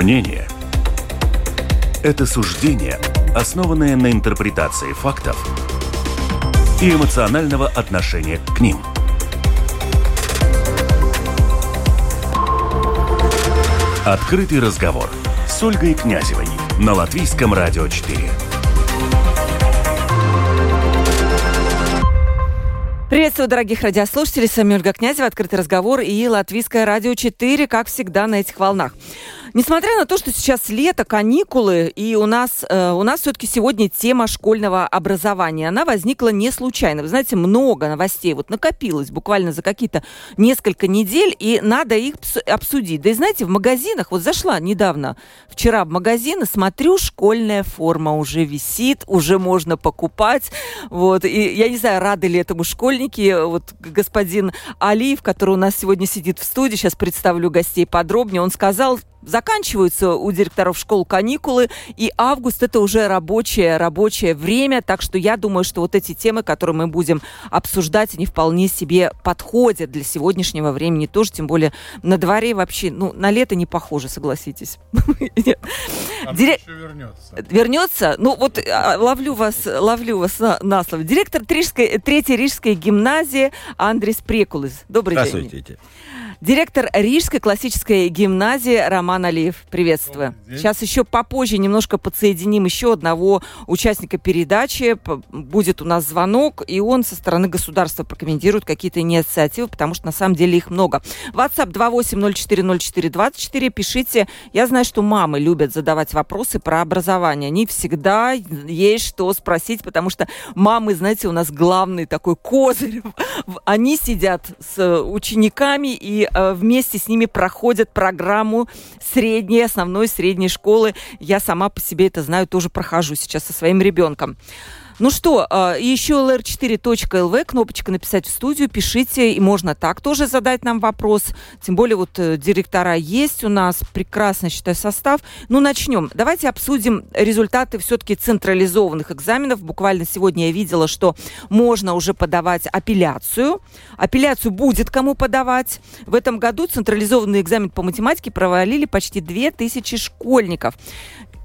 Мнение – это суждение, основанное на интерпретации фактов и эмоционального отношения к ним. Открытый разговор с Ольгой Князевой на Латвийском радио 4. Приветствую, дорогих радиослушателей. С вами Ольга Князева, «Открытый разговор» и Латвийское радио 4, как всегда, на этих волнах. Несмотря на то, что сейчас лето, каникулы, и у нас, э, у нас все-таки сегодня тема школьного образования, она возникла не случайно. Вы знаете, много новостей вот накопилось буквально за какие-то несколько недель, и надо их обсудить. Да и знаете, в магазинах, вот зашла недавно, вчера в магазин, и смотрю, школьная форма уже висит, уже можно покупать. Вот, и я не знаю, рады ли этому школьники. Вот господин Алиев, который у нас сегодня сидит в студии, сейчас представлю гостей подробнее, он сказал, заканчиваются у директоров школ каникулы, и август это уже рабочее, рабочее время, так что я думаю, что вот эти темы, которые мы будем обсуждать, они вполне себе подходят для сегодняшнего времени тоже, тем более на дворе вообще, ну, на лето не похоже, согласитесь. Вернется. Вернется? Ну, вот а, ловлю вас, ловлю вас на, слово. Директор Третьей Рижской гимназии Андрис Прекулис. Добрый день. Здравствуйте директор Рижской классической гимназии Роман Алиев. Приветствую. Сейчас еще попозже немножко подсоединим еще одного участника передачи. Будет у нас звонок, и он со стороны государства прокомментирует какие-то инициативы, потому что на самом деле их много. WhatsApp 28040424. Пишите. Я знаю, что мамы любят задавать вопросы про образование. Они всегда есть что спросить, потому что мамы, знаете, у нас главный такой козырь. Они сидят с учениками и Э, вместе с ними проходят программу средней, основной средней школы. Я сама по себе это знаю, тоже прохожу сейчас со своим ребенком. Ну что, а, еще lr4.lv, кнопочка «Написать в студию», пишите, и можно так тоже задать нам вопрос. Тем более вот э, директора есть у нас, прекрасно, считаю, состав. Ну, начнем. Давайте обсудим результаты все-таки централизованных экзаменов. Буквально сегодня я видела, что можно уже подавать апелляцию. Апелляцию будет кому подавать. В этом году централизованный экзамен по математике провалили почти 2000 школьников.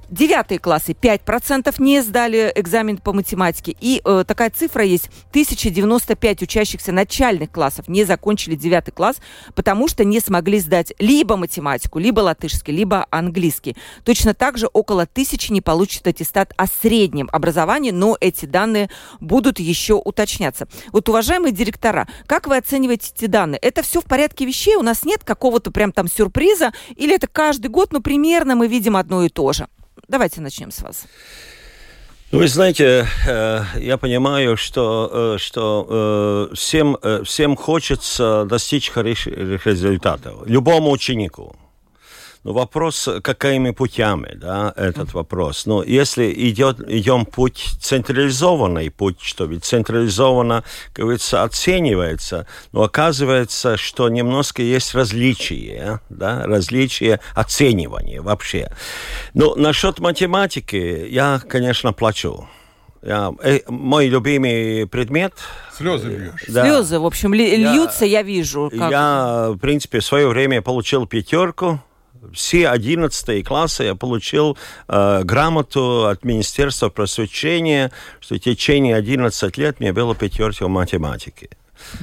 Девятые классы 5% не сдали экзамен по математике. И э, такая цифра есть. 1095 учащихся начальных классов не закончили девятый класс, потому что не смогли сдать либо математику, либо латышский, либо английский. Точно так же около тысячи не получат аттестат о среднем образовании, но эти данные будут еще уточняться. Вот, уважаемые директора, как вы оцениваете эти данные? Это все в порядке вещей? У нас нет какого-то прям там сюрприза? Или это каждый год, ну, примерно мы видим одно и то же? Давайте начнем с вас. Ну, вы знаете, э, я понимаю, что, э, что э, всем, всем хочется достичь хороших результатов. Любому ученику. Ну, вопрос, какими путями, да, этот вопрос. Ну, если идет, идем путь централизованный путь, что ведь централизованно, как говорится, оценивается, но оказывается, что немножко есть различия, да, различия оценивания вообще. Ну, насчет математики я, конечно, плачу. Я, э, мой любимый предмет. Слезы бьешь. Да. Слезы, в общем, льются, я, я вижу. Как... Я, в принципе, в свое время получил пятерку все 11 классы я получил э, грамоту от Министерства просвещения, что в течение 11 лет мне было пятерка в математике.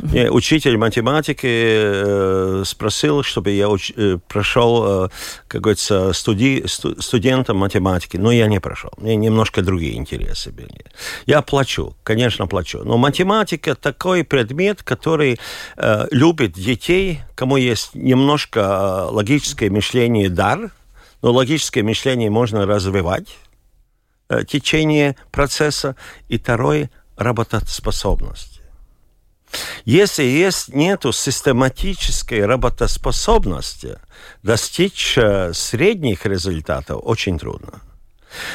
Мне учитель математики э, спросил, чтобы я уч, э, прошел, э, как говорится, студи, сту, студентом математики, но я не прошел. Мне немножко другие интересы были. Я плачу, конечно, плачу. Но математика такой предмет, который любит детей, кому есть немножко логическое мышление дар, но логическое мышление можно развивать течение процесса. И второй – работоспособность. Если есть нету систематической работоспособности, достичь э, средних результатов очень трудно.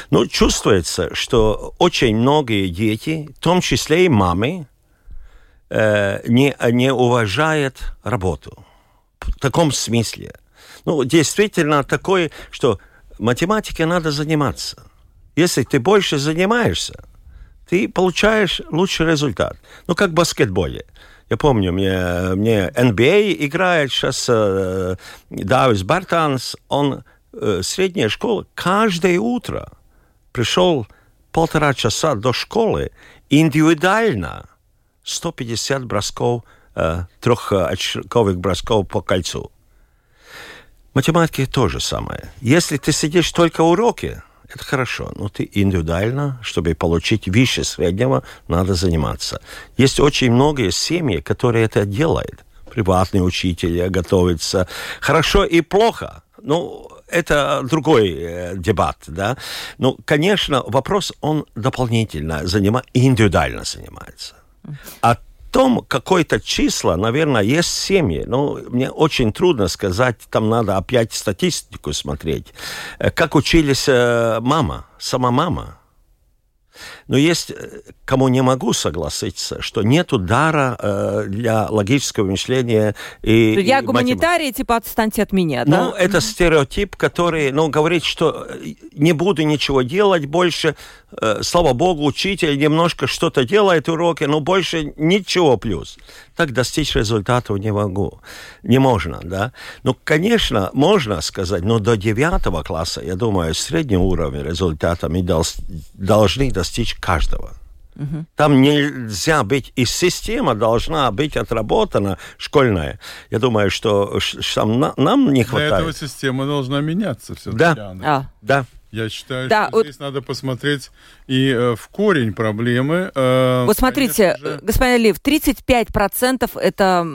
Но чувствуется, что очень многие дети, в том числе и мамы, э, не, не уважают работу. В таком смысле. Ну, действительно такое, что математикой надо заниматься. Если ты больше занимаешься, ты получаешь лучший результат. Ну, как в баскетболе. Я помню, мне, мне NBA играет сейчас э, Давис Бартанс, он э, средняя школа каждое утро пришел полтора часа до школы индивидуально 150 бросков, э, трехочковых бросков по кольцу. Математики то же самое. Если ты сидишь только уроки, это хорошо, но ты индивидуально, чтобы получить выше среднего, надо заниматься. Есть очень многие семьи, которые это делают. Приватные учителя готовятся. Хорошо и плохо. Ну, это другой э, дебат, да. Ну, конечно, вопрос, он дополнительно занима, индивидуально занимается. А том какое-то число, наверное, есть семьи. Но мне очень трудно сказать, там надо опять статистику смотреть. Э, как учились э, мама, сама мама. Но есть, э, кому не могу согласиться, что нет дара э, для логического мышления. И, Я и гуманитарий, типа отстаньте от меня, ну, да? Ну, это стереотип, который, ну, говорит, что не буду ничего делать больше, э, слава богу, учитель немножко что-то делает уроки, но больше ничего плюс. Так достичь результатов не могу. Не можно, да? Ну, конечно, можно сказать, но до девятого класса, я думаю, среднего уровня результата мы должны достичь каждого. Угу. Там нельзя быть, и система должна быть отработана школьная. Я думаю, что там нам не хватает. Для этого система должна меняться все-таки. Да, а. да. Я считаю, да, что вот... здесь надо посмотреть и э, в корень проблемы. Э, вот смотрите, же... господин Алиев, 35% это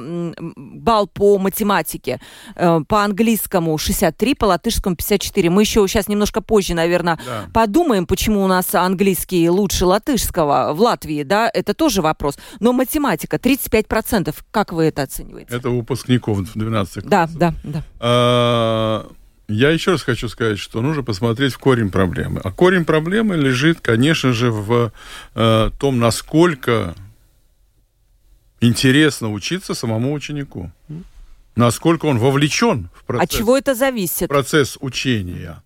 балл по математике, э, по английскому 63, по латышскому 54. Мы еще сейчас немножко позже, наверное, да. подумаем, почему у нас английский лучше латышского в Латвии, да, это тоже вопрос. Но математика 35%, как вы это оцениваете? Это выпускников 12 классов. Да, да, да. А я еще раз хочу сказать, что нужно посмотреть в корень проблемы. А корень проблемы лежит, конечно же, в э, том, насколько интересно учиться самому ученику. Насколько он вовлечен в процесс. От чего это зависит? Процесс учения.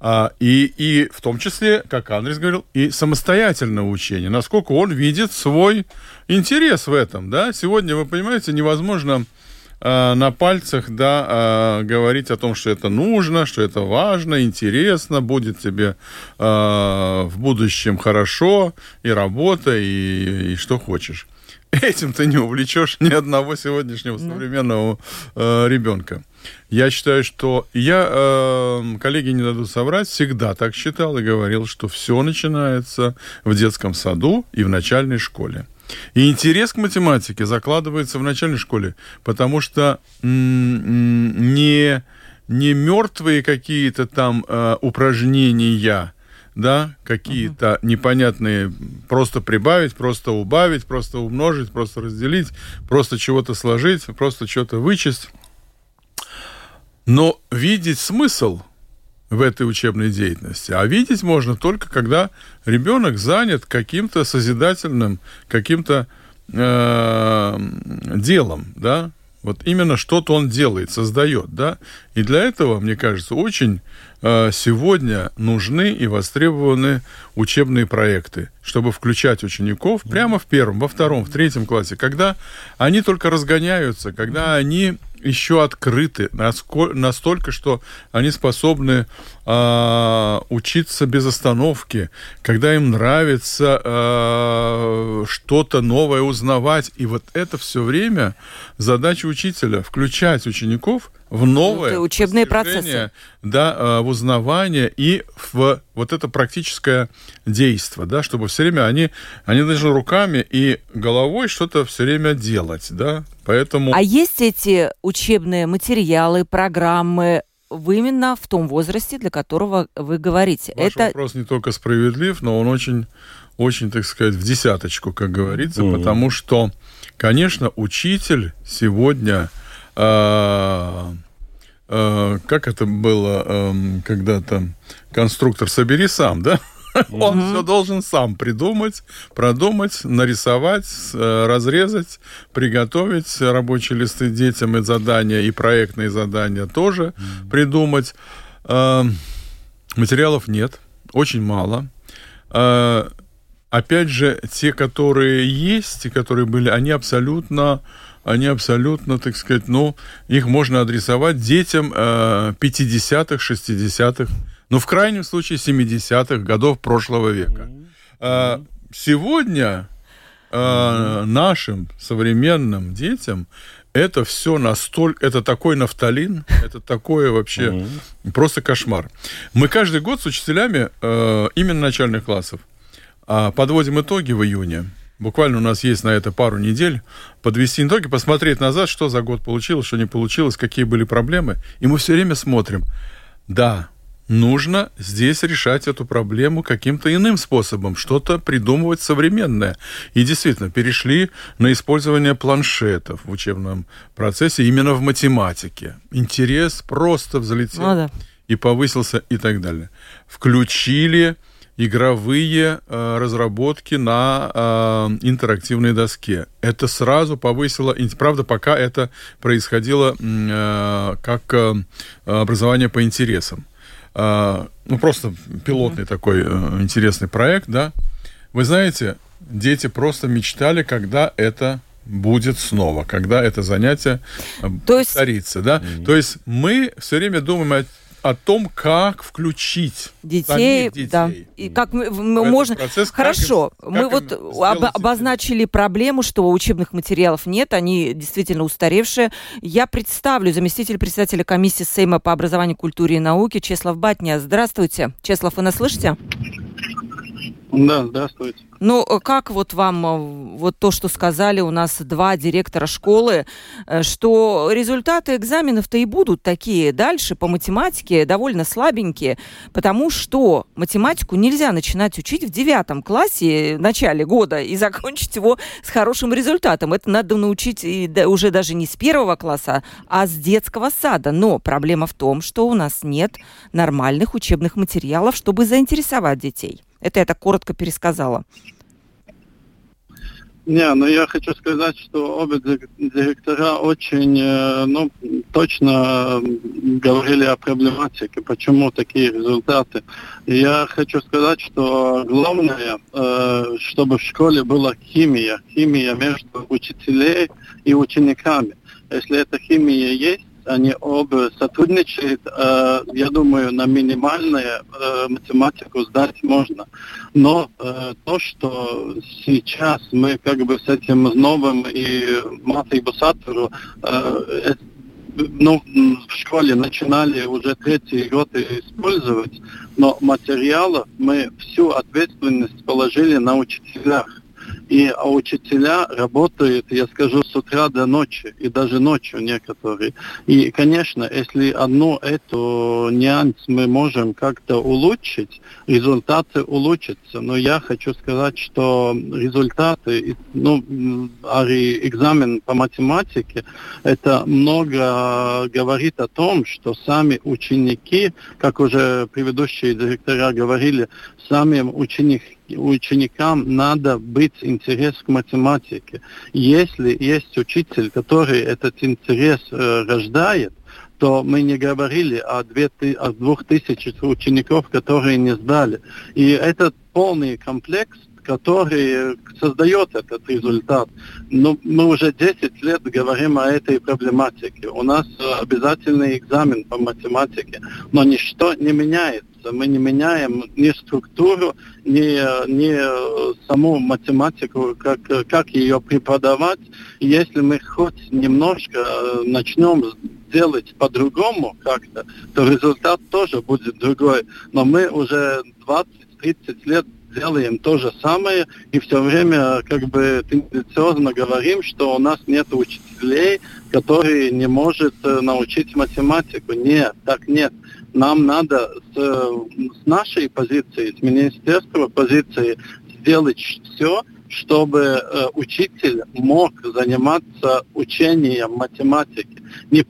А, и, и в том числе, как Андрес говорил, и самостоятельное учение. Насколько он видит свой интерес в этом. Да? Сегодня, вы понимаете, невозможно на пальцах, да, э, говорить о том, что это нужно, что это важно, интересно, будет тебе э, в будущем хорошо, и работа, и, и что хочешь. Этим ты не увлечешь ни одного сегодняшнего современного э, ребенка. Я считаю, что я, э, коллеги не дадут соврать, всегда так считал и говорил, что все начинается в детском саду и в начальной школе. И интерес к математике закладывается в начальной школе, потому что не, не мертвые какие-то там э, упражнения, да, какие-то uh-huh. непонятные, просто прибавить, просто убавить, просто умножить, просто разделить, просто чего-то сложить, просто что-то вычесть. Но видеть смысл в этой учебной деятельности. А видеть можно только, когда ребенок занят каким-то созидательным, каким-то э, делом, да, вот именно что-то он делает, создает, да. И для этого, мне кажется, очень э, сегодня нужны и востребованы учебные проекты, чтобы включать учеников прямо в первом, во втором, в третьем классе, когда они только разгоняются, когда они еще открыты настолько, что они способны э, учиться без остановки, когда им нравится э, что-то новое узнавать. И вот это все время задача учителя включать учеников в новое ну, учебные процессы. Да, э, в узнавание и в вот это практическое действие, да, чтобы все время они, они должны руками и головой что-то все время делать, да, поэтому... А есть эти учебные материалы, программы, именно в том возрасте, для которого вы говорите. Ваш это... вопрос не только справедлив, но он очень, очень, так сказать, в десяточку, как говорится, mm-hmm. потому что, конечно, учитель сегодня а, как это было эм, когда-то, конструктор «собери сам», да? Он все должен сам придумать, продумать, нарисовать, э, разрезать, приготовить рабочие листы детям и задания, и проектные задания тоже придумать. Эм, материалов нет, очень мало. Э, опять же, те, которые есть, те, которые были, они абсолютно они абсолютно, так сказать, ну, их можно адресовать детям э, 50-х, 60-х, ну, в крайнем случае 70-х годов прошлого века. Э, сегодня э, нашим современным детям это все настолько, это такой нафталин, это такое вообще mm-hmm. просто кошмар. Мы каждый год с учителями э, именно начальных классов э, подводим итоги в июне. Буквально у нас есть на это пару недель подвести итоги, посмотреть назад, что за год получилось, что не получилось, какие были проблемы. И мы все время смотрим. Да, нужно здесь решать эту проблему каким-то иным способом, что-то придумывать современное. И действительно, перешли на использование планшетов в учебном процессе именно в математике. Интерес просто взлетел ну, да. и повысился и так далее. Включили игровые э, разработки на э, интерактивной доске. Это сразу повысило, правда, пока это происходило э, как э, образование по интересам. А, ну, просто пилотный mm-hmm. такой э, интересный проект, да. Вы знаете, дети просто мечтали, когда это будет снова, когда это занятие э, То есть... повторится, да. Mm-hmm. То есть мы все время думаем о о том, как включить детей, детей. да, и как мы, мы можно. Процесс, Хорошо, как мы как вот об, обозначили проблему, что учебных материалов нет, они действительно устаревшие. Я представлю заместитель председателя комиссии Сейма по образованию, культуре и науке Чеслав Батня. Здравствуйте, Чеслав, вы нас слышите? Да, здравствуйте. Ну, э, как вот вам э, вот то, что сказали у нас два директора школы, э, что результаты экзаменов-то и будут такие дальше по математике довольно слабенькие, потому что математику нельзя начинать учить в девятом классе в начале года и закончить его с хорошим результатом. Это надо научить и уже даже не с первого класса, а с детского сада. Но проблема в том, что у нас нет нормальных учебных материалов, чтобы заинтересовать детей. Это я так коротко пересказала. Не, ну я хочу сказать, что обе директора очень э, ну, точно говорили о проблематике, почему такие результаты. Я хочу сказать, что главное, э, чтобы в школе была химия, химия между учителей и учениками. Если эта химия есть, они оба сотрудничают, э, я думаю, на минимальную э, математику сдать можно. Но э, то, что сейчас мы как бы с этим новым и матой бусатору э, ну, в школе начинали уже третий год использовать, но материалов мы всю ответственность положили на учителях. И а учителя работают, я скажу, с утра до ночи, и даже ночью некоторые. И, конечно, если одну эту нюанс мы можем как-то улучшить, результаты улучшатся. Но я хочу сказать, что результаты, ну, экзамен по математике, это много говорит о том, что сами ученики, как уже предыдущие директора говорили, самим ученикам ученикам надо быть интерес к математике. Если есть учитель, который этот интерес э, рождает, то мы не говорили о, двух тысячах учеников, которые не сдали. И этот полный комплекс который создает этот результат. Но мы уже 10 лет говорим о этой проблематике. У нас обязательный экзамен по математике, но ничто не меняется. Мы не меняем ни структуру, ни, ни саму математику, как, как ее преподавать. если мы хоть немножко начнем делать по-другому как-то, то результат тоже будет другой. Но мы уже 20-30 лет делаем то же самое и все время как бы тенденциозно говорим, что у нас нет учителей, которые не может э, научить математику. Нет, так нет. Нам надо с, с нашей позиции, с министерства позиции сделать все, чтобы э, учитель мог заниматься учением математики, не,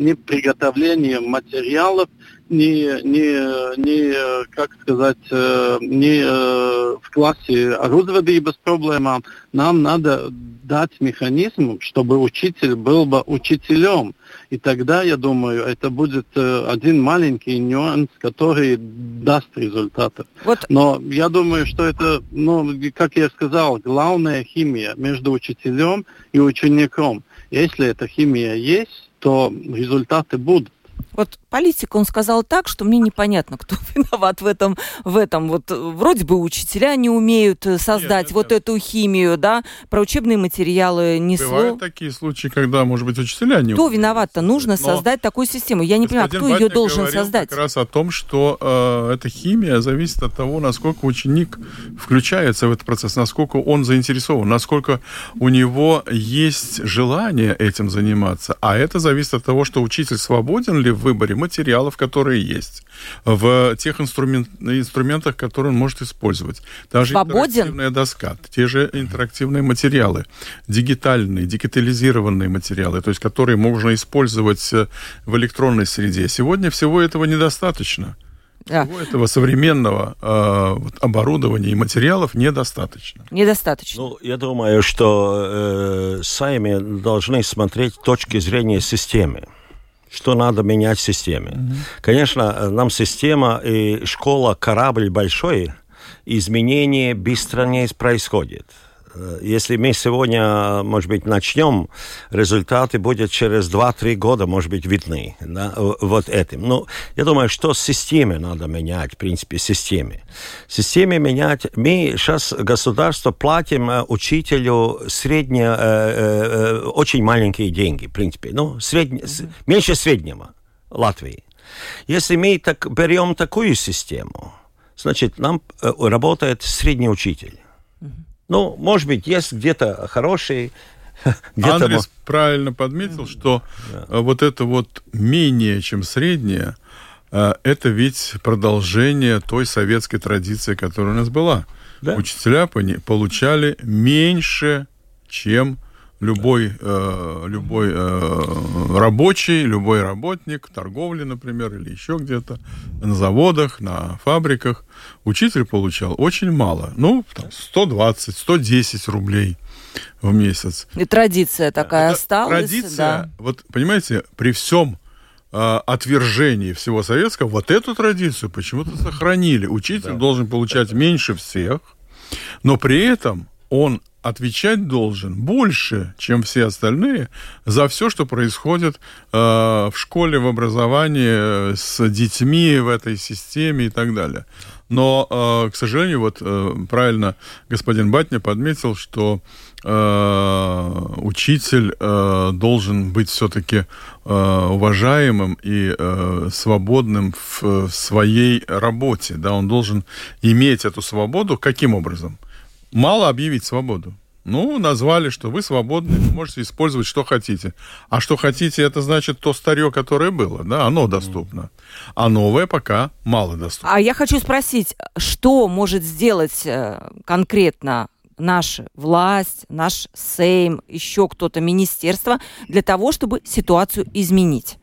не приготовлением материалов, не, не, не как сказать, э, не э, в классе орудования без проблем. Нам надо дать механизм, чтобы учитель был бы учителем. И тогда, я думаю, это будет э, один маленький нюанс, который даст результаты. Вот. Но я думаю, что это, ну, как я сказал, главная химия между учителем и учеником. Если эта химия есть, то результаты будут. Вот политик, он сказал так, что мне непонятно, кто виноват в этом, в этом. Вот вроде бы учителя не умеют э, создать нет, вот нет. эту химию, да, про учебные материалы не Бывают такие случаи, когда, может быть, учителя не Кто виноват-то? Нужно но создать такую систему. Я не понимаю, кто ее должен создать? как раз о том, что э, эта химия зависит от того, насколько ученик включается в этот процесс, насколько он заинтересован, насколько у него есть желание этим заниматься. А это зависит от того, что учитель свободен ли в выборе материалов, которые есть, в тех инструмент, инструментах, которые он может использовать. Даже Свободен? интерактивная доска, те же интерактивные материалы, дигитальные, дигитализированные материалы, то есть которые можно использовать э, в электронной среде. Сегодня всего этого недостаточно. Да. Всего этого современного э, вот, оборудования и материалов недостаточно. Недостаточно. Ну, я думаю, что э, сами должны смотреть точки зрения системы что надо менять в системе. Mm-hmm. Конечно, нам система и школа корабль большой, изменения быстро не происходит. Э, если мы сегодня, может быть, начнем, результаты будут через 2-3 года, может быть, видны. Да, вот этим. Но ну, я думаю, что системе надо менять, в принципе, системе. Системе менять. Мы сейчас государство платим э, учителю средние, э, э, очень маленькие деньги, в принципе. Ну, средне, mm-hmm. меньше среднего Латвии. Если мы так, берем такую систему, значит, нам работает средний учитель. Ну, может быть, есть где-то хороший, где Андрес правильно подметил, что да. Э, вот это вот менее, чем среднее, э, это ведь продолжение той советской традиции, которая у нас была. Да? Учителя получали меньше, чем любой, э, любой э, рабочий, любой работник, торговли, например, или еще где-то, на заводах, на фабриках, учитель получал очень мало. Ну, там, 120, 110 рублей в месяц. И традиция такая Это осталась. Традиция, да. вот понимаете, при всем э, отвержении всего советского, вот эту традицию почему-то сохранили. Учитель да. должен получать меньше всех, но при этом он отвечать должен больше, чем все остальные, за все, что происходит э, в школе, в образовании, с детьми в этой системе и так далее. Но, э, к сожалению, вот э, правильно господин Батня подметил, что э, учитель э, должен быть все-таки э, уважаемым и э, свободным в, в своей работе. Да? Он должен иметь эту свободу. Каким образом? Мало объявить свободу. Ну, назвали, что вы свободны, можете использовать, что хотите. А что хотите, это значит то старье, которое было, да, оно доступно. А новое пока мало доступно. А я хочу спросить, что может сделать э, конкретно наша власть, наш Сейм, еще кто-то, министерство, для того, чтобы ситуацию изменить?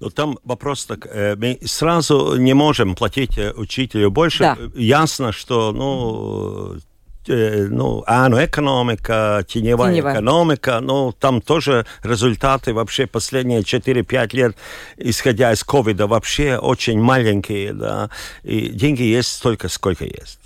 Ну, там вопрос так, э, мы сразу не можем платить э, учителю больше. Да. Ясно, что, ну, ну, АНУ экономика, теневая, теневая экономика, ну, там тоже результаты вообще последние 4-5 лет, исходя из ковида, вообще очень маленькие, да, и деньги есть столько, сколько есть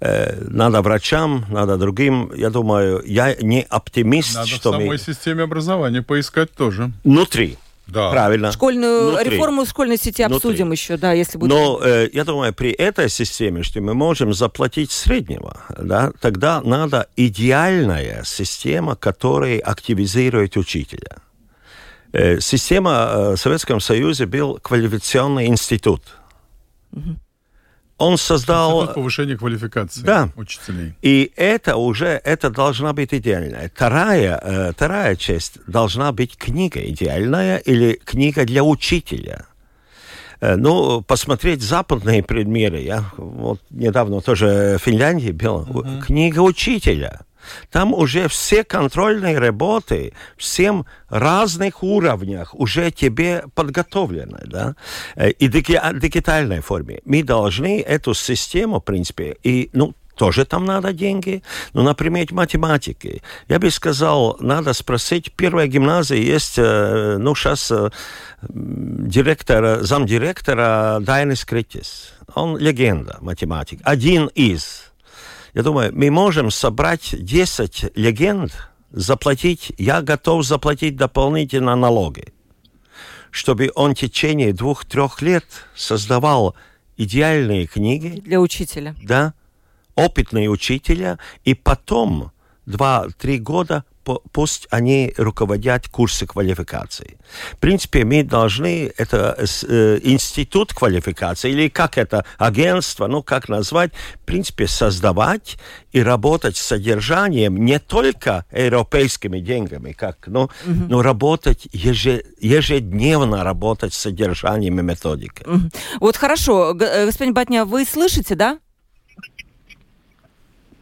надо врачам, надо другим. Я думаю, я не оптимист, надо что в самой мы... системе образования поискать тоже. Внутри. Да. Правильно. Школьную Внутри. реформу школьной сети обсудим Внутри. еще, да, если будет. Но э, я думаю, при этой системе, что мы можем заплатить среднего, да, тогда надо идеальная система, которая активизирует учителя. Э, система э, в Советском Союзе был квалификационный институт. Угу он создал... Институт повышения квалификации да. учителей. И это уже, это должна быть идеальная. Вторая, э, вторая часть должна быть книга идеальная или книга для учителя. Э, ну, посмотреть западные предмеры. Я вот недавно тоже в Финляндии был. Uh-huh. Книга учителя. Там уже все контрольные работы, всем разных уровнях уже тебе подготовлены, да, э, и в дигитальной форме. Мы должны эту систему, в принципе, и, ну, тоже там надо деньги. Ну, например, математики. Я бы сказал, надо спросить, первая гимназия есть, э, ну, сейчас э, директор, замдиректора Дайнис Критис. Он легенда математик. Один из. Я думаю, мы можем собрать 10 легенд заплатить, я готов заплатить дополнительно налоги, чтобы он в течение двух-трех лет создавал идеальные книги. Для учителя. Да, опытные учителя, и потом два-три года пусть они руководят курсы квалификации. В принципе, мы должны, это э, институт квалификации, или как это, агентство, ну, как назвать, в принципе, создавать и работать с содержанием не только европейскими деньгами, как, ну, угу. но работать ежедневно работать с содержанием и методикой. Угу. Вот хорошо, э, господин Батня, вы слышите, да?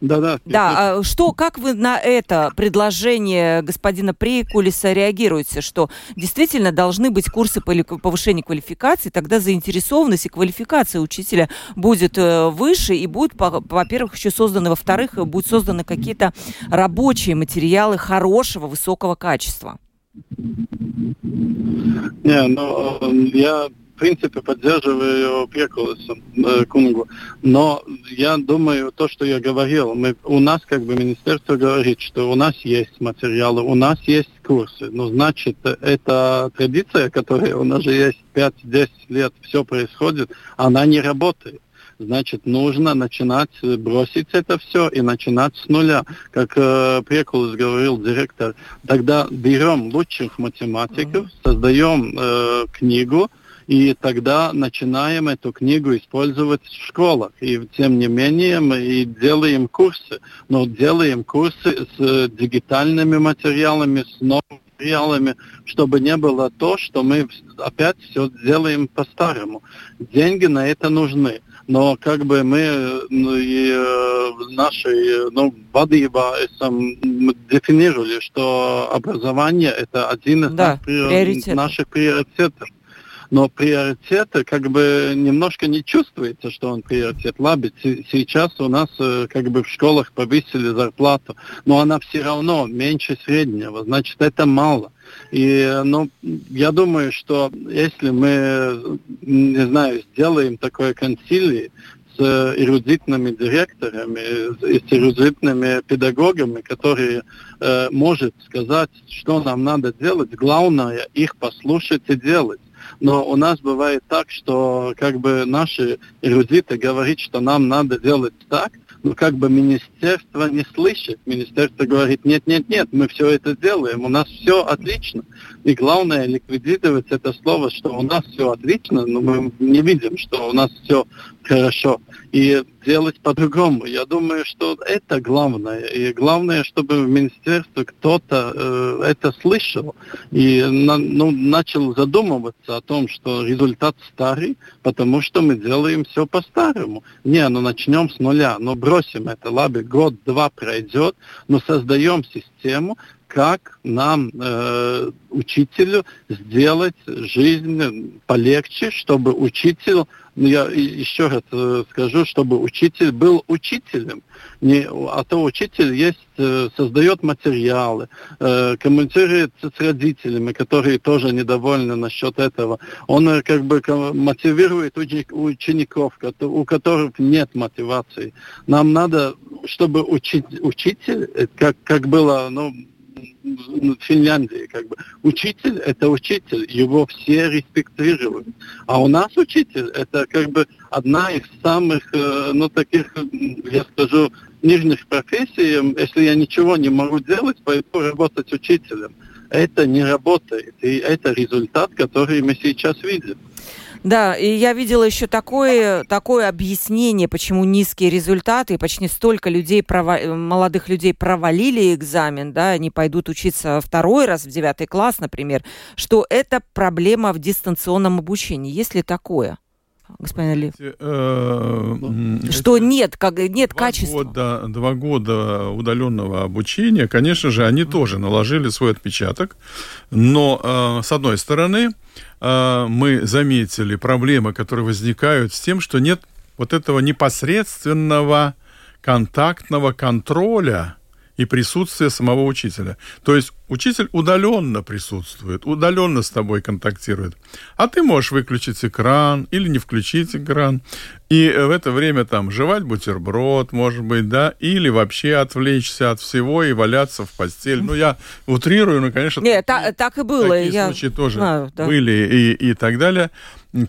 Да, да. Да, а что, как вы на это предложение господина Прейкулиса реагируете, что действительно должны быть курсы по повышению квалификации, тогда заинтересованность и квалификация учителя будет э, выше и будут, во-первых, еще созданы, во-вторых, будут созданы какие-то рабочие материалы хорошего, высокого качества. Не, ну, э, я принципе, поддерживаю Прекулеса, э, Кунгу. Но я думаю, то, что я говорил, мы, у нас как бы министерство говорит, что у нас есть материалы, у нас есть курсы. Ну, значит, эта традиция, которая у нас же есть 5-10 лет, все происходит, она не работает значит, нужно начинать бросить это все и начинать с нуля. Как э, Прекулус говорил директор, тогда берем лучших математиков, создаем э, книгу, и тогда начинаем эту книгу использовать в школах. И тем не менее мы и делаем курсы, но делаем курсы с дигитальными материалами, с новыми материалами, чтобы не было то, что мы опять все делаем по-старому. Деньги на это нужны. Но как бы мы ну, и э, нашей ну, esam дефинировали, что образование это один из да, наших приоритетов но приоритеты как бы немножко не чувствуется, что он приоритет. Лаби, сейчас у нас э, как бы в школах повысили зарплату, но она все равно меньше среднего, значит это мало. И, ну, я думаю, что если мы, не знаю, сделаем такое консилий с эрудитными директорами, с эрудитными педагогами, которые э, может сказать, что нам надо делать, главное их послушать и делать. Но у нас бывает так, что как бы наши эрудиты говорят, что нам надо делать так, но как бы министерство не слышит. Министерство говорит, нет, нет, нет, мы все это делаем, у нас все отлично. И главное ликвидировать это слово, что у нас все отлично, но мы не видим, что у нас все хорошо. И делать по-другому. Я думаю, что это главное. И главное, чтобы в министерстве кто-то э, это слышал и на, ну, начал задумываться о том, что результат старый, потому что мы делаем все по-старому. Не, ну начнем с нуля, но бросим это, лаби, год-два пройдет, но создаем систему, как нам, э, учителю, сделать жизнь полегче, чтобы учитель, ну, я еще раз э, скажу, чтобы учитель был учителем. Не, а то учитель есть, э, создает материалы, э, коммуницирует с родителями, которые тоже недовольны насчет этого. Он как бы мотивирует учеников, у которых нет мотивации. Нам надо, чтобы учить, учитель, как, как было, ну, Финляндии, как бы. Учитель – это учитель, его все респектируют. А у нас учитель – это как бы одна из самых, э, ну, таких, я скажу, нижних профессий. Если я ничего не могу делать, пойду работать учителем. Это не работает. И это результат, который мы сейчас видим. Да, и я видела еще такое, такое объяснение, почему низкие результаты, и почти столько людей, прово... молодых людей провалили экзамен, да, они пойдут учиться второй раз в девятый класс, например, что это проблема в дистанционном обучении. Есть ли такое? Господин Алиев? Э, что нет, как, нет два качества. Года, два года удаленного обучения, конечно же, они тоже наложили свой отпечаток. Но, э, с одной стороны, э, мы заметили проблемы, которые возникают с тем, что нет вот этого непосредственного контактного контроля и присутствие самого учителя. То есть учитель удаленно присутствует, удаленно с тобой контактирует. А ты можешь выключить экран или не включить экран. И в это время там жевать бутерброд, может быть, да, или вообще отвлечься от всего и валяться в постель. Ну, я утрирую, но, конечно... Нет, такие, та, так и было. Такие я случаи тоже знаю, да. были и, и так далее.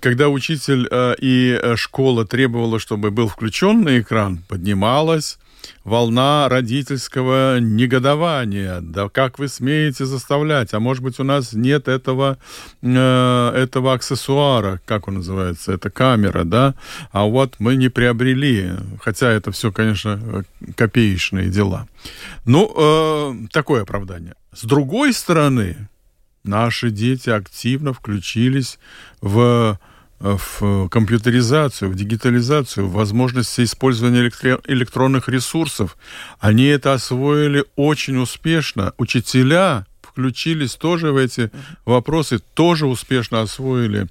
Когда учитель э, и э, школа требовала, чтобы был включенный экран, поднималась волна родительского негодования. Да как вы смеете заставлять? А может быть, у нас нет этого, э, этого аксессуара, как он называется, это камера, да? А вот мы не приобрели, хотя это все, конечно, копеечные дела. Ну, э, такое оправдание. С другой стороны, наши дети активно включились в в компьютеризацию, в дигитализацию, в возможности использования электронных ресурсов. Они это освоили очень успешно. Учителя включились тоже в эти вопросы, тоже успешно освоили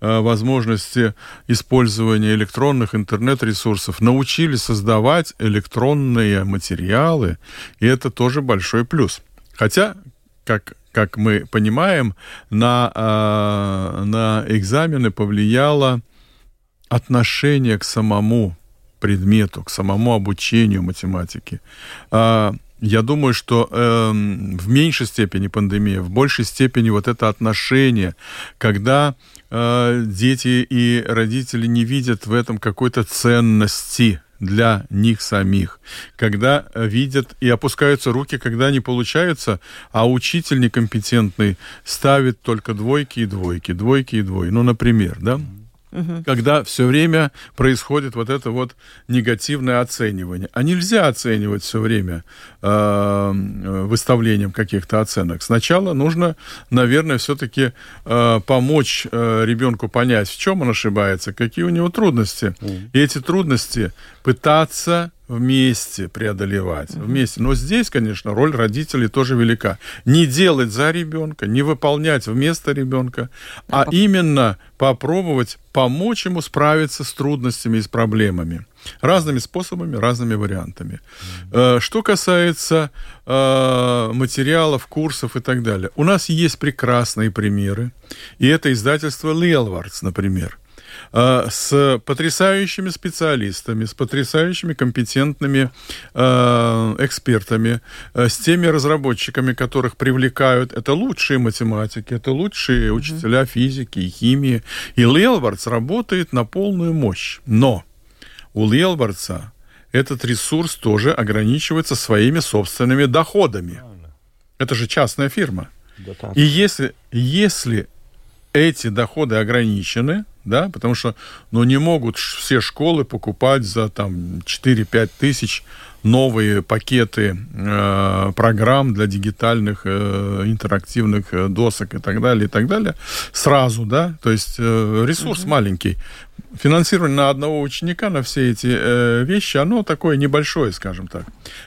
э, возможности использования электронных интернет-ресурсов, научились создавать электронные материалы, и это тоже большой плюс. Хотя, как как мы понимаем, на, э, на экзамены повлияло отношение к самому предмету, к самому обучению математики. Э, я думаю, что э, в меньшей степени пандемия, в большей степени вот это отношение, когда э, дети и родители не видят в этом какой-то ценности, для них самих, когда видят и опускаются руки, когда не получается, а учитель некомпетентный ставит только двойки и двойки, двойки и двойки. Ну, например, да? Угу. когда все время происходит вот это вот негативное оценивание. А нельзя оценивать все время э, выставлением каких-то оценок. Сначала нужно, наверное, все-таки э, помочь э, ребенку понять, в чем он ошибается, какие у него трудности. Mm. И эти трудности пытаться вместе преодолевать, вместе. Но здесь, конечно, роль родителей тоже велика. Не делать за ребенка, не выполнять вместо ребенка, а именно попробовать помочь ему справиться с трудностями и с проблемами. Разными способами, разными вариантами. Mm-hmm. Что касается э, материалов, курсов и так далее. У нас есть прекрасные примеры. И это издательство Лелвардс, например с потрясающими специалистами, с потрясающими компетентными э, экспертами, э, с теми разработчиками, которых привлекают. Это лучшие математики, это лучшие учителя физики и химии. И Лелвардс работает на полную мощь. Но у Лелвардса этот ресурс тоже ограничивается своими собственными доходами. Это же частная фирма. И если, если эти доходы ограничены, да, потому что, ну, не могут все школы покупать за, там, 4-5 тысяч новые пакеты э, программ для дигитальных э, интерактивных э, досок и так далее, и так далее, сразу, да, то есть э, ресурс uh-huh. маленький. Финансирование на одного ученика на все эти э, вещи, оно такое небольшое, скажем так.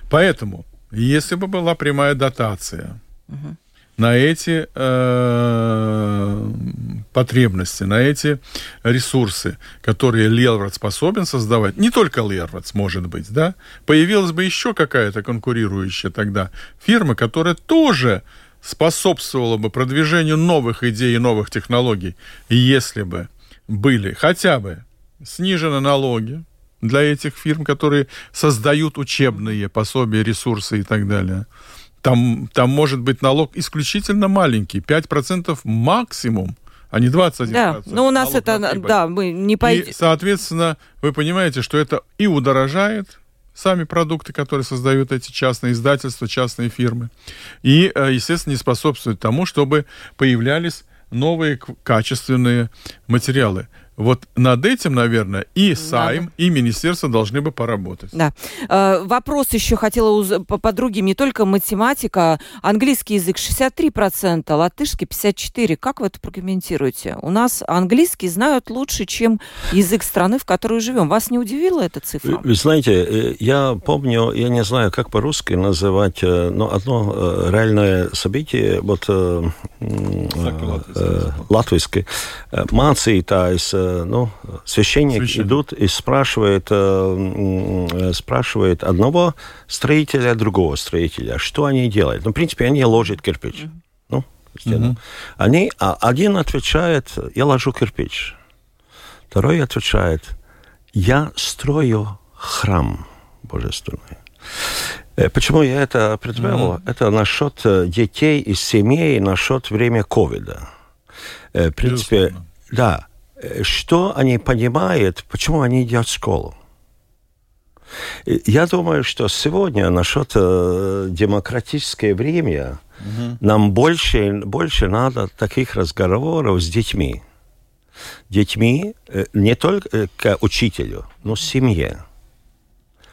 Поэтому, если бы была прямая дотация, uh-huh на эти э, потребности, на эти ресурсы, которые Лервард способен создавать. Не только Лервард, может быть, да? Появилась бы еще какая-то конкурирующая тогда фирма, которая тоже способствовала бы продвижению новых идей и новых технологий, если бы были хотя бы снижены налоги для этих фирм, которые создают учебные пособия, ресурсы и так далее – там, там может быть налог исключительно маленький, 5% максимум а не 21%. Да, но у нас это, да, мы не пойдем. И, соответственно, вы понимаете, что это и удорожает сами продукты, которые создают эти частные издательства, частные фирмы, и, э, естественно, не способствует тому, чтобы появлялись новые качественные материалы. Вот над этим, наверное, и Сайм, Надо. и Министерство должны бы поработать. Да. Э, вопрос еще хотела уз... по подруге. Не только математика, английский язык 63%, латышский 54%. Как вы это прокомментируете? У нас английский знают лучше, чем язык страны, в которой живем. Вас не удивила эта цифра? Вы, вы знаете, э, я помню, я не знаю, как по-русски называть, э, но одно реальное событие, вот э, э, латвийский, mācītājs э, ну, священник Священник. идут и спрашивает, э, э, спрашивает одного строителя, другого строителя, что они делают. Ну, в принципе, они ложат кирпич. Ну, стену. Они, а один отвечает, я ложу кирпич. Второй отвечает, я строю храм божественный. Э, Почему я это предвел? Это насчет э, детей из семей, насчет время ковида. Э, В принципе, Безусловно. да. Э, Что они понимают, почему они идут в школу? Я думаю, что сегодня насчет э, демократическое время нам больше, больше надо таких разговоров с детьми. Детьми э, не только к учителю, но семье.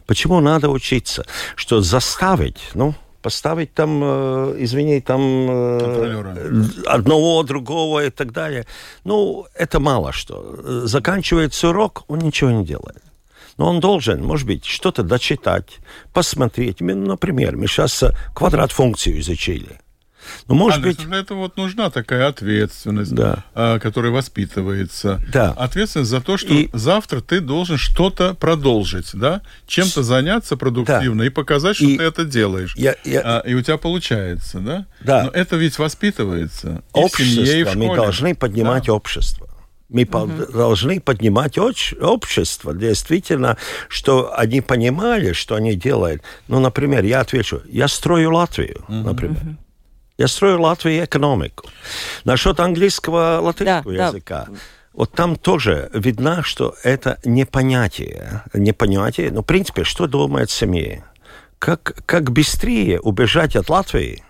Почему надо учиться? Что заставить, ну, поставить там, э, извини, там э, одного, другого и так далее. Ну, это мало что. Заканчивается урок, он ничего не делает. Но он должен, может быть, что-то дочитать, посмотреть. Мы, Например, мы сейчас э, квадрат функцию изучили. Ну, может Андрей, быть, для этого вот нужна такая ответственность, Да. а, которая воспитывается. Да. Ответственность за то, что И- завтра ты должен что-то продолжить, да? Чем-то заняться продуктивно и показать, что И- ты это делаешь. я- я- А, и у тебя получается, да? Да. Но это ведь воспитывается и в семье, и в общество, мы школе. должны поднимать Да. общество. Мы по- должны поднимать общество, действительно, что они понимали, что они делают. Ну, например, я отвечу, я строю Латвию, например. Я строю Латвию экономику. Насчет английского, латышского Да, да. языка. Вот там тоже видно, что это непонятие. Непонятие. Но, в принципе, что думает семья? Как, как быстрее убежать от Латвии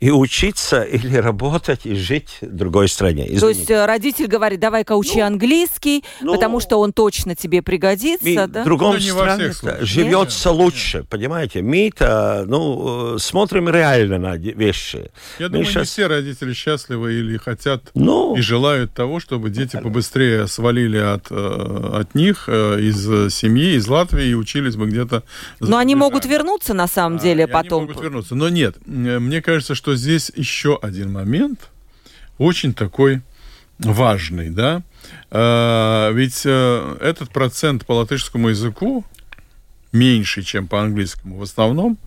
и учиться или работать и жить в другой стране. То Извините. есть э, родитель говорит, давай-ка учи английский, ну, потому что он точно тебе пригодится, да? в другом Ну, стране живется лучше, понимаете? Мы-то, ну, смотрим реально на вещи. Я Мы думаю, щас- не все родители счастливы или хотят Ну, и желают того, чтобы дети побыстрее свалили от, э, от них э, из семьи, из Латвии и учились бы где-то. Но они могут вернуться на самом А, деле они потом. могут вернуться. Но нет, мне кажется, что здесь еще один момент, очень такой важный, да. Э, Ведь э, этот процент по латышскому языку меньше, чем по английскому, в основном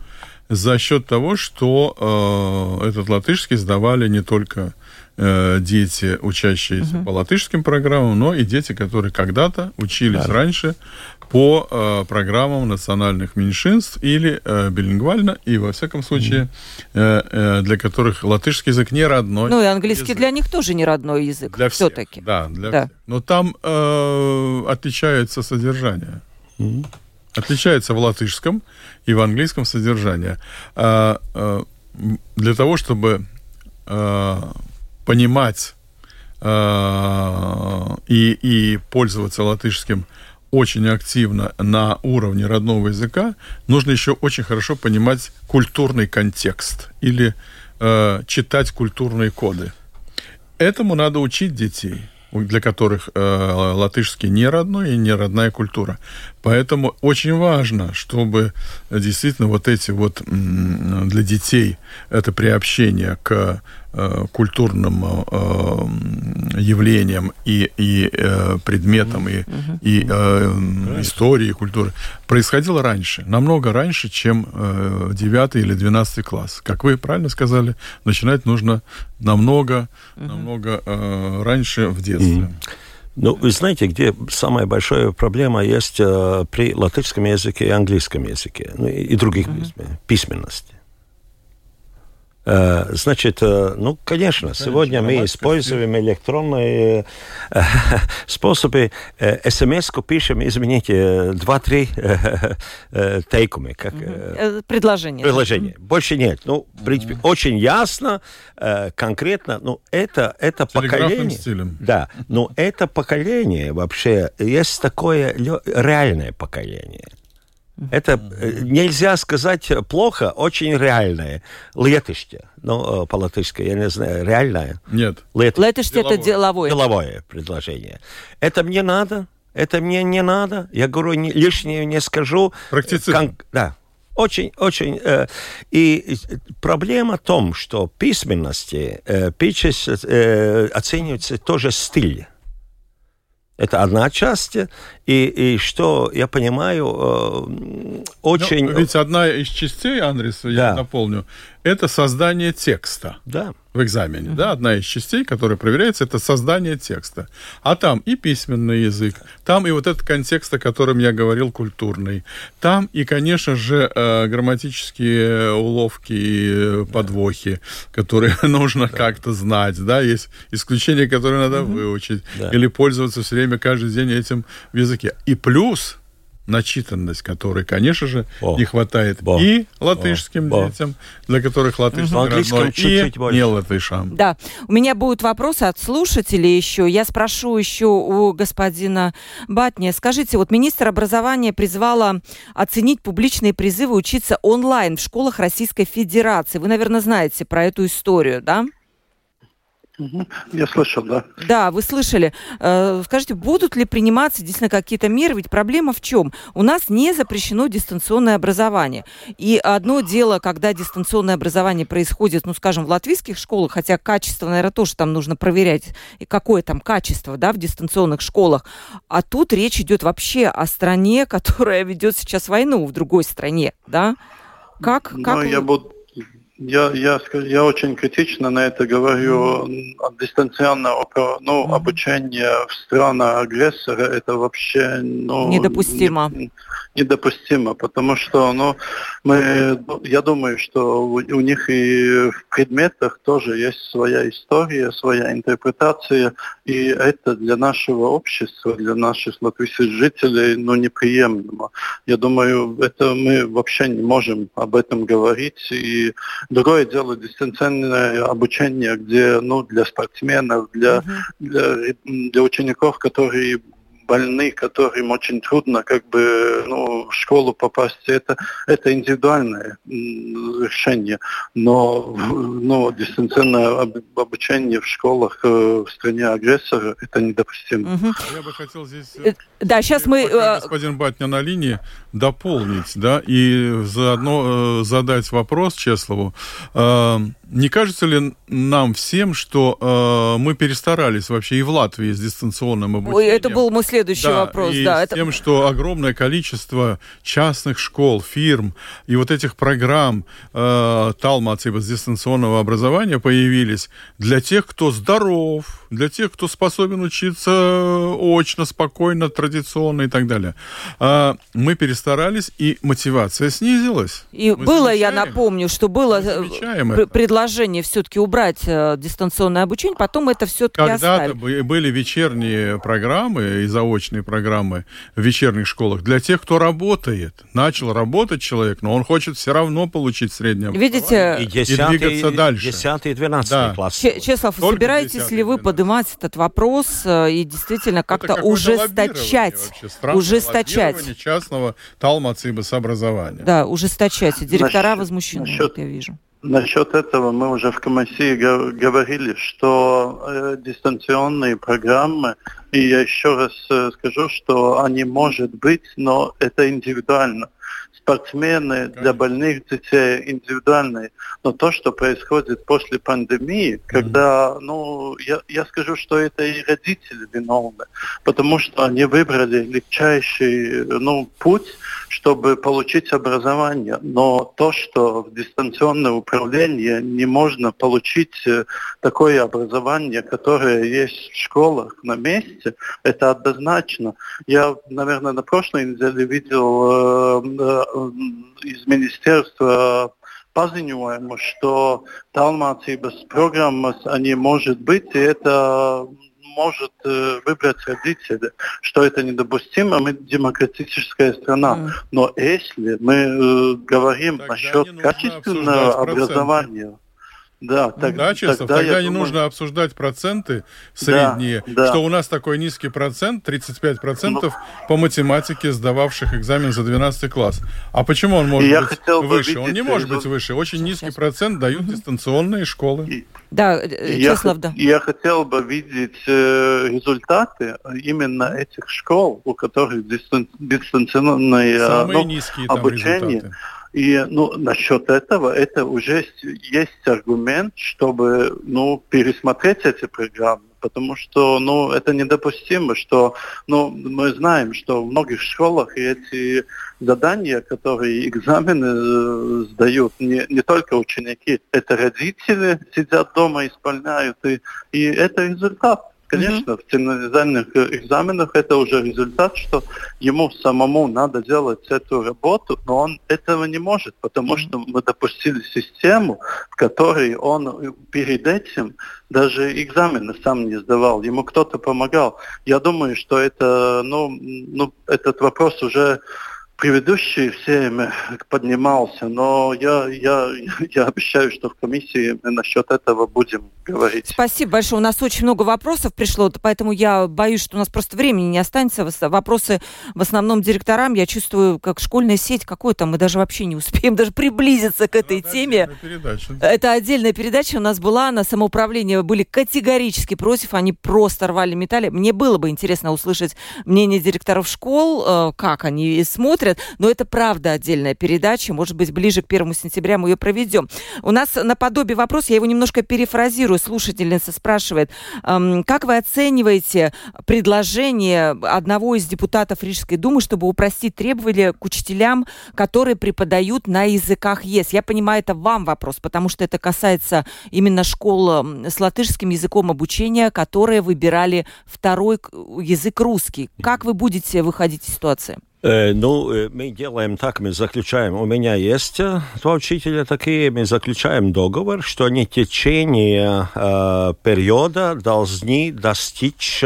за счет того, что э, этот латышский сдавали не только э, дети, учащиеся по латышским программам, но и дети, которые когда-то учились раньше по э, программам национальных меньшинств или э, билингвально, и во всяком случае э, э, для которых латышский язык не родной. Ну и английский язык. для них тоже не родной язык. Для всех, Все-таки. Да, для Да. всех. Но там э, отличается содержание. Отличается в латышском и в английском содержание. А, э, м, для того, чтобы э, понимать э, и, и пользоваться латышским очень активно на уровне родного языка, нужно еще очень хорошо понимать культурный контекст или э, читать культурные коды. Этому надо учить детей, для которых э, латышский не родной и не родная культура. Поэтому очень важно, чтобы действительно вот эти вот для детей это приобщение к э, культурным э, явлениям и, и э, предметам, и, и э, истории, и культуры происходило раньше, намного раньше, чем э, 9 или 12 класс. Как вы правильно сказали, начинать нужно намного, намного э, раньше в детстве. Ну, вы знаете, где самая большая проблема есть э, при латышском языке и английском языке, ну, и, и других письмен- письменности. Э, Значит, э, ну, конечно, сегодня мы используем электронные э, способы. СМС-ку пишем, извините, два-три тейкуми, как Предложение. приложение. Больше нет. Ну, в принципе, очень ясно, конкретно. Ну, это, это поколение. стилем. Да, но это поколение вообще, есть такое реальное поколение. Это э, нельзя сказать плохо, очень реальное. Летище, ну, э, по-латышски, я не знаю, реальное. Нет. Летище. Это деловое. Деловое предложение. Это мне надо, это мне не надо. Я говорю, не- лишнее не скажу. Практицизм. Кон- да. Очень, очень. э, и э, проблема в том, что письменности э, пишется, э, оценивается тоже стиль. Это одна часть. И, и что я понимаю, э, очень... Ну, ведь одна из частей, Андрес, да. я напомню, это создание текста. Да в экзамене, uh-huh. да, одна из частей, которая проверяется, это создание текста. А там и письменный язык, там и вот этот контекст, о котором я говорил, культурный. Там и, конечно же, э, грамматические уловки и подвохи, которые нужно да. как-то знать, да, есть исключения, которые надо uh-huh. выучить, да. или пользоваться все время, каждый день этим в языке. И плюс начитанность которой, конечно же, О, не хватает бо, и латышским бо, детям, для которых латышский угу. родной, и не латышам. Да. У меня будут вопросы от слушателей еще. Я спрошу еще у господина Батни. Скажите, вот министр образования призвала оценить публичные призывы учиться онлайн в школах Российской Федерации. Вы, наверное, знаете про эту историю, да? Я слышал, да. Да, вы слышали. Э, скажите, будут ли приниматься действительно какие-то меры? Ведь проблема в чем? У нас не запрещено дистанционное образование. И одно дело, когда дистанционное образование происходит, ну, скажем, в латвийских школах, хотя качество, наверное, тоже там нужно проверять, и какое там качество, да, в дистанционных школах. А тут речь идет вообще о стране, которая ведет сейчас войну в другой стране, да? Как? Ну, как я буду я, я, я очень критично на это говорю. Mm. Дистанционное ну, mm. обучение в странах агрессора это вообще ну, недопустимо. Не, недопустимо, потому что ну, мы, я думаю, что у, у них и в предметах тоже есть своя история, своя интерпретация, и это для нашего общества, для наших латвийских жителей ну, неприемлемо. Я думаю, это мы вообще не можем об этом говорить. И другое дело дистанционное обучение, где ну, для спортсменов, для, для, для учеников, которые больны, которым очень трудно как бы ну, в школу попасть, это, это индивидуальное решение. Но ну, дистанционное обучение в школах э, в стране агрессора это недопустимо. Угу. Я бы хотел здесь... Э, да, сейчас мы... Э, господин Батня на линии дополнить, да, и заодно задать вопрос Чеслову. Не кажется ли нам всем, что э, мы перестарались вообще и в Латвии с дистанционным обучением? Это был мой следующий да, вопрос. И да, с это... тем, что огромное количество частных школ, фирм и вот этих программ э, Талмацева с дистанционного образования появились для тех, кто здоров, для тех, кто способен учиться очно, спокойно, традиционно и так далее. Э, мы перестарались, и мотивация снизилась. И мы было, замечаем, я напомню, что было э, предложение все-таки убрать э, дистанционное обучение, потом это все-таки Когда-то были вечерние программы и заочные программы в вечерних школах для тех, кто работает. Начал работать человек, но он хочет все равно получить среднее Видите, и, 10, и двигаться дальше. 10 и 12 да. класс. Чеслав, Только собираетесь ли вы поднимать этот вопрос э, и действительно как-то ужесточать? Ужесточать. частного талмациба образования. Да, ужесточать. Директора возмущены, насчет, я вижу. Насчет этого мы уже в комиссии говорили, что э, дистанционные программы, и я еще раз э, скажу, что они может быть, но это индивидуально. Спортсмены для больных детей индивидуальные. Но то, что происходит после пандемии, когда, ну, я, я скажу, что это и родители виновны, потому что они выбрали легчайший, ну, путь, чтобы получить образование. Но то, что в дистанционное управление не можно получить э, такое образование, которое есть в школах на месте, это однозначно. Я, наверное, на прошлой неделе видел э, э, из министерства paziņojumu, что Талмācības программы, они может быть, и это может э, выбрать родители, что это недопустимо, мы демократическая страна. Mm. Но если мы э, говорим Тогда насчет качественного образования, да, так, да, честно, тогда, тогда не думаю... нужно обсуждать проценты средние, да, да. что у нас такой низкий процент, 35% ну, по математике, сдававших экзамен за 12 класс. А почему он может быть выше? Он не может быть выше. Очень низкий процент дают дистанционные школы. И, да, э, Чеслав, да. Я хотел бы видеть э, результаты именно этих школ, у которых дистан, дистанционное э, ну, низкие обучение. Результаты и ну, насчет этого, это уже есть аргумент, чтобы ну, пересмотреть эти программы потому что ну, это недопустимо, что ну, мы знаем, что в многих школах эти задания, которые экзамены э, сдают, не, не только ученики, это родители сидят дома, исполняют, и, и это результат. Конечно, mm-hmm. в терминальных экзаменах это уже результат, что ему самому надо делать эту работу, но он этого не может, потому mm-hmm. что мы допустили систему, в которой он перед этим даже экзамены сам не сдавал, ему кто-то помогал. Я думаю, что это, ну, ну этот вопрос уже предыдущие все поднимался, но я, я, я обещаю, что в комиссии насчет этого будем говорить. Спасибо большое. У нас очень много вопросов пришло, поэтому я боюсь, что у нас просто времени не останется. Вопросы в основном директорам. Я чувствую, как школьная сеть какой-то, мы даже вообще не успеем даже приблизиться к этой Это теме. Передача. Это отдельная передача у нас была, на самоуправление были категорически против, они просто рвали металли. Мне было бы интересно услышать мнение директоров школ, э, как они смотрят, но это правда отдельная передача, может быть, ближе к первому сентября мы ее проведем. У нас наподобие вопрос, я его немножко перефразирую, слушательница спрашивает, как вы оцениваете предложение одного из депутатов Рижской думы, чтобы упростить требования к учителям, которые преподают на языках ЕС? Я понимаю, это вам вопрос, потому что это касается именно школ с латышским языком обучения, которые выбирали второй язык русский. Как вы будете выходить из ситуации? Э, ну, э, мы делаем так, мы заключаем, у меня есть э, два учителя такие, мы заключаем договор, что они в течение э, периода должны достичь,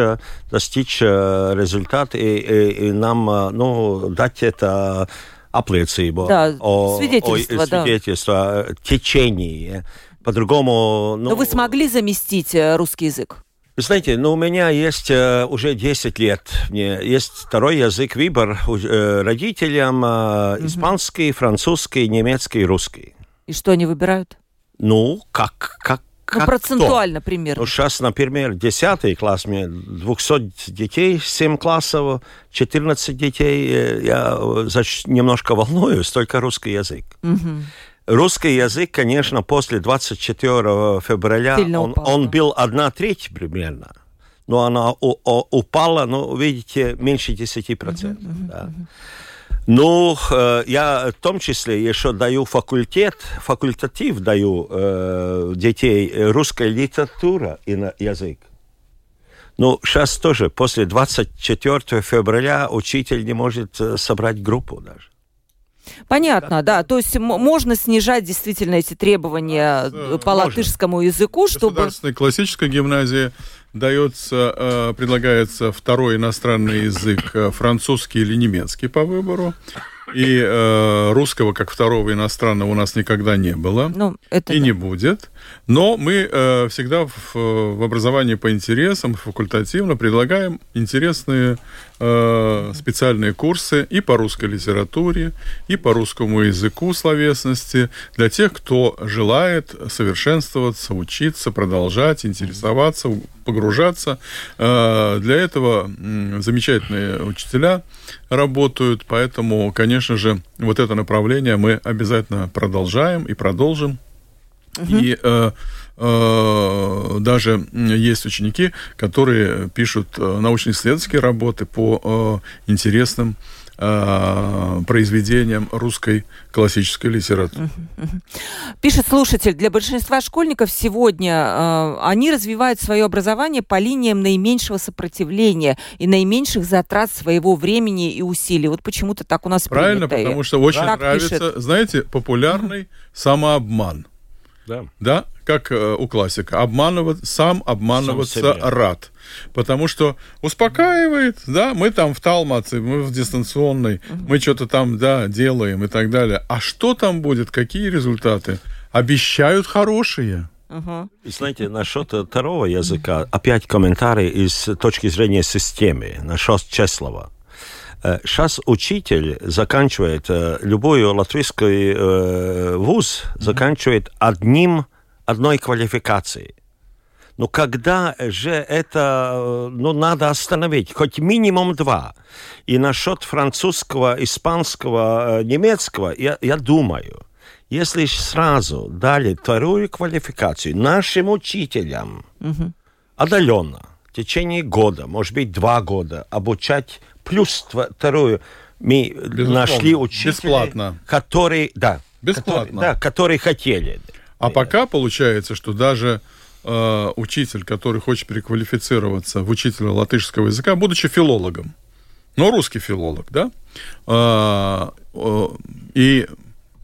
достичь результата и, и, и нам ну, дать это apliecību да, о, свидетельство, о, свидетельство да. течение. По-другому... Ну, Но вы смогли заместить русский язык? Вы знаете, ну, у меня есть э, уже 10 лет. Мне есть второй язык выбор э, родителям э, испанский, французский, немецкий, русский. И что они выбирают? Ну, как, как ну, процентуально кто? примерно. Ну, сейчас, например, 10 класс, мне 200 детей, 7 классов, 14 детей, э, я э, немножко волнуюсь, только русский язык. Угу. Русский язык, конечно, после 24 февраля, он, упал, он да. был одна треть примерно. Но она упала, ну, видите, меньше 10%. Uh-huh, uh-huh, да. Ну, э, я в том числе еще даю факультет, факультатив даю э, детей русская литература и на язык. Ну, сейчас тоже, после 24 февраля учитель не может э, собрать группу даже. Понятно, да. То есть можно снижать действительно эти требования да, по можно. латышскому языку, чтобы... Государственной классической гимназии дается, э, предлагается второй иностранный язык э, французский или немецкий по выбору. И э, русского как второго иностранного у нас никогда не было. Ну, это и да. не будет. Но мы э, всегда в, в образовании по интересам, факультативно предлагаем интересные э, специальные курсы и по русской литературе, и по русскому языку словесности для тех, кто желает совершенствоваться, учиться, продолжать, интересоваться, погружаться. Э, для этого замечательные учителя работают, поэтому, конечно же, вот это направление мы обязательно продолжаем и продолжим. И э, даже есть ученики, которые пишут э, научно-исследовательские работы по э, интересным э, произведениям русской классической литературы. Пишет слушатель, для большинства школьников сегодня э, они развивают свое образование по линиям наименьшего сопротивления и наименьших затрат своего времени и усилий. Вот почему-то так у нас Правильно, принято. потому что очень так нравится, пишет. знаете, популярный самообман. Да. Да, как э, у классика. Обманывать, сам обманываться сам рад. Потому что успокаивает, да, мы там в Талмаце, мы в дистанционной, угу. мы что-то там, да, делаем и так далее. А что там будет, какие результаты? Обещают хорошие. Угу. Знаете, насчет второго языка, опять комментарий из точки зрения системы, насчет Чеслова. Сейчас учитель заканчивает любой латвийский вуз, заканчивает одним, одной квалификацией. Но когда же это, ну, надо остановить, хоть минимум два. И насчет французского, испанского, немецкого, я, я думаю, если сразу дали вторую квалификацию нашим учителям, угу отдаленно в течение года, может быть, два года обучать плюс вторую мы Безусловно. нашли учителей, Бесплатно. которые, да, Бесплатно. которые, да, которые хотели. А пока получается, что даже э, учитель, который хочет переквалифицироваться в учителя латышского языка, будучи филологом, но русский филолог, да, э, э, и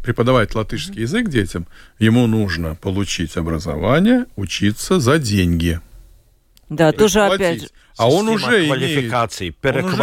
преподавать латышский язык детям, ему нужно получить образование, учиться за деньги. Да, тоже платить. опять же. А он уже квалификации, имеет, он уже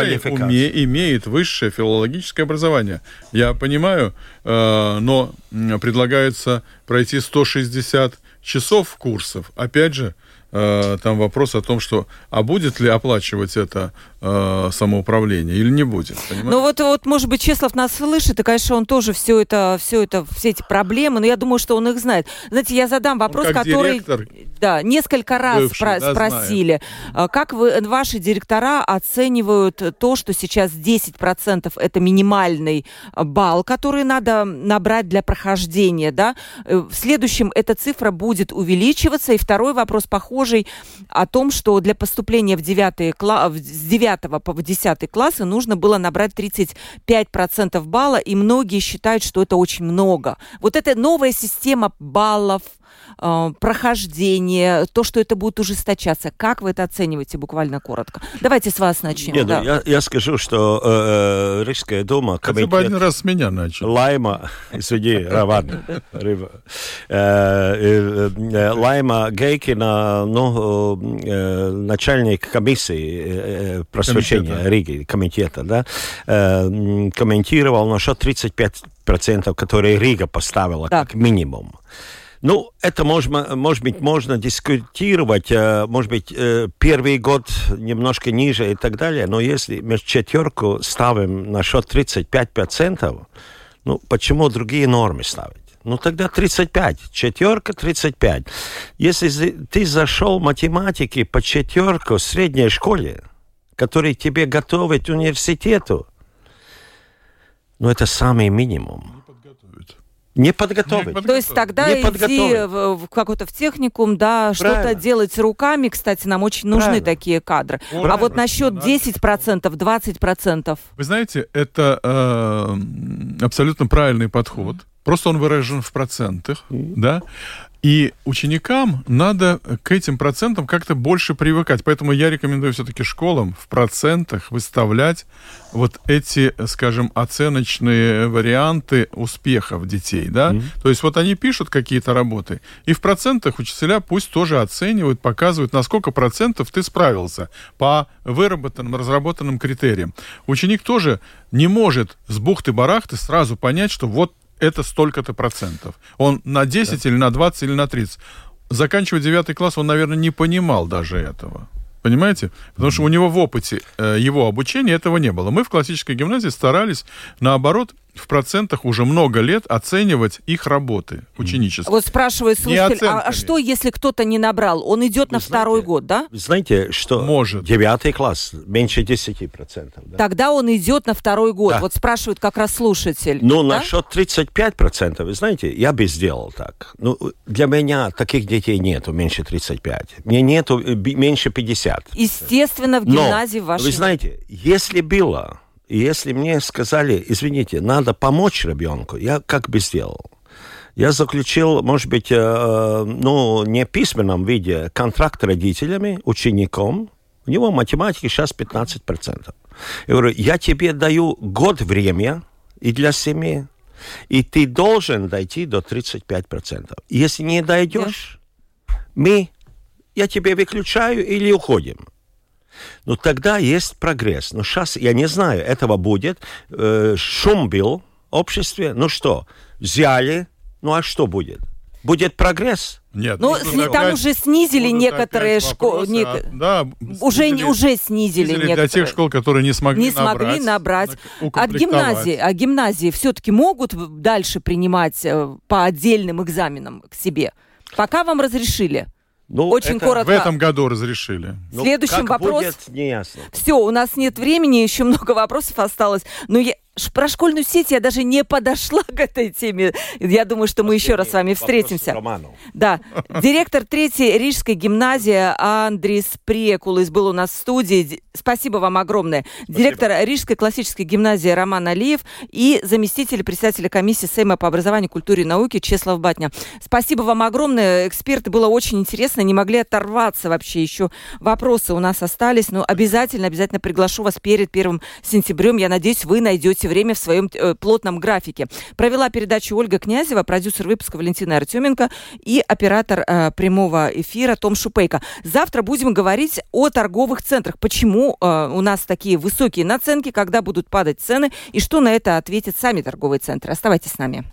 уме- имеет высшее филологическое образование. Я понимаю, э, но предлагается пройти 160 часов курсов. Опять же, э, там вопрос о том, что а будет ли оплачивать это э, самоуправление или не будет. понимаете? Ну вот, вот, может быть, Чеслов нас слышит, и, конечно, он тоже все это, все это, все эти проблемы, но я думаю, что он их знает. Знаете, я задам вопрос, как который, директор, да, несколько раз бывший, про- да, спросили. А Как вы, ваши директора оценивают то, что сейчас 10% это минимальный а, балл, который надо набрать для прохождения, да? Э, В следующем эта цифра будет увеличиваться. И второй вопрос похожий о том, что для поступления в 9 кла- с 9 по 10 классы нужно было набрать 35% балла, и многие считают, что это очень много. Вот эта новая система баллов, э, прохождение, то, что это будет ужесточаться. Как вы это оцениваете буквально коротко? Давайте с вас начнем. Нет, ну, да. я, я скажу, что э, э, Рижская дума, хотя бы один комитет раз с меня начал. Лайма, извини, рыба. Э, Лайма Гейкина, ну, начальник комиссии просвещения. Риги, комитета, да, комментировал насчет 35%, которые Рига поставила Так. как минимум. Ну, это можно, может быть, можно дискутировать, э, может быть, э, первый год немножко ниже и так далее, но если мы четверку ставим на счет 35%, ну, почему другие нормы ставить? Ну, тогда 35. Четверка 35. Если ты зашел в математике по четверку в средней школе, который тебе готовит университету, ну, это самый минимум. Не подготовить. То есть тогда Не идти подготовлен. в, в какой-то в техникум, да, что-то делать руками. Кстати, нам очень нужны Правильно. такие кадры. Правильно. А вот насчет Надо. 10%, 20%. Вы знаете, это э, абсолютно правильный подход. Просто он выражен в процентах, да. И ученикам надо к этим процентам как-то больше привыкать. Поэтому я рекомендую все-таки школам в процентах выставлять вот эти, скажем, оценочные варианты успехов детей, да. То есть вот они пишут какие-то работы, и в процентах учителя пусть тоже оценивают, показывают, на сколько процентов ты справился по выработанным, разработанным критериям. Ученик тоже не может с бухты-барахты сразу понять, что вот это столько-то процентов. Он на 10 или на 20 или на 30. Заканчивая 9 класс, он, наверное, не понимал даже этого. Понимаете? Потому что у него в опыте э, его обучения этого не было. Мы в классической гимназии старались, наоборот, в процентах уже много лет оценивать их работы ученические. Вот спрашивает слушатель, а, а что, если кто-то не набрал? Он идет на Вы второй знаете, год, да? Вы знаете, что Может. девятый класс меньше 10%. Да? Тогда он идет на второй год. Да. Вот спрашивает как раз слушатель. Ну, да? насчет 35%, вы знаете, я бы сделал так. Ну, для меня таких детей нету меньше 35. Мне нету э, меньше 50. Естественно, в Но, гимназии вашей... вы знаете, если было, если мне сказали, извините, надо помочь ребенку, я как бы сделал. Я заключил, может быть, э, ну, не в письменном виде, контракт родителями, учеником. У него математики сейчас 15%. Я говорю, я тебе даю год время и для семьи, и ты должен дойти до 35%. Если не дойдешь, мы, я тебе выключаю или уходим. Ну, тогда есть прогресс. Но сейчас, я не знаю, этого будет. Э, шум был в обществе. Ну что, взяли, ну а что будет? Будет прогресс. Нет, Ну, будут сли- там опять- уже снизили некоторые опять школы. а, да, Уже, снизили- уже снизили, снизили для некоторые. тех школ, которые не смогли не смогли набрать. нак- От гимназии, а гимназии все-таки могут дальше принимать э, по отдельным экзаменам к себе? Пока вам разрешили. Ну, Очень это- коротко. В этом году разрешили. ну, Следующий как вопрос. будет, не ясно. Все, у нас нет времени, еще много вопросов осталось. Но я, про школьную сеть я даже не подошла к этой теме. Я думаю, что мы еще раз с вами встретимся. Да. Директор третьей Рижской гимназии Андрис Прекулис был у нас в студии. Спасибо вам огромное. Директор Рижской классической гимназии Роман Алиев и заместитель председателя комиссии Сейма по образованию, культуре и науке Чеслав Батня. Спасибо вам огромное. Эксперты было очень интересно. Не могли оторваться вообще. Еще вопросы у нас остались. Но обязательно, обязательно приглашу вас перед первым сентябрем. Я надеюсь, вы найдете время в своем э, плотном графике. Провела передачу Ольга Князева, продюсер выпуска Валентина Артеменко и оператор э, прямого эфира Том Шупейко. Завтра будем говорить о торговых центрах. Почему э, у нас такие высокие наценки, когда будут падать цены и что на это ответят сами торговые центры. Оставайтесь с нами.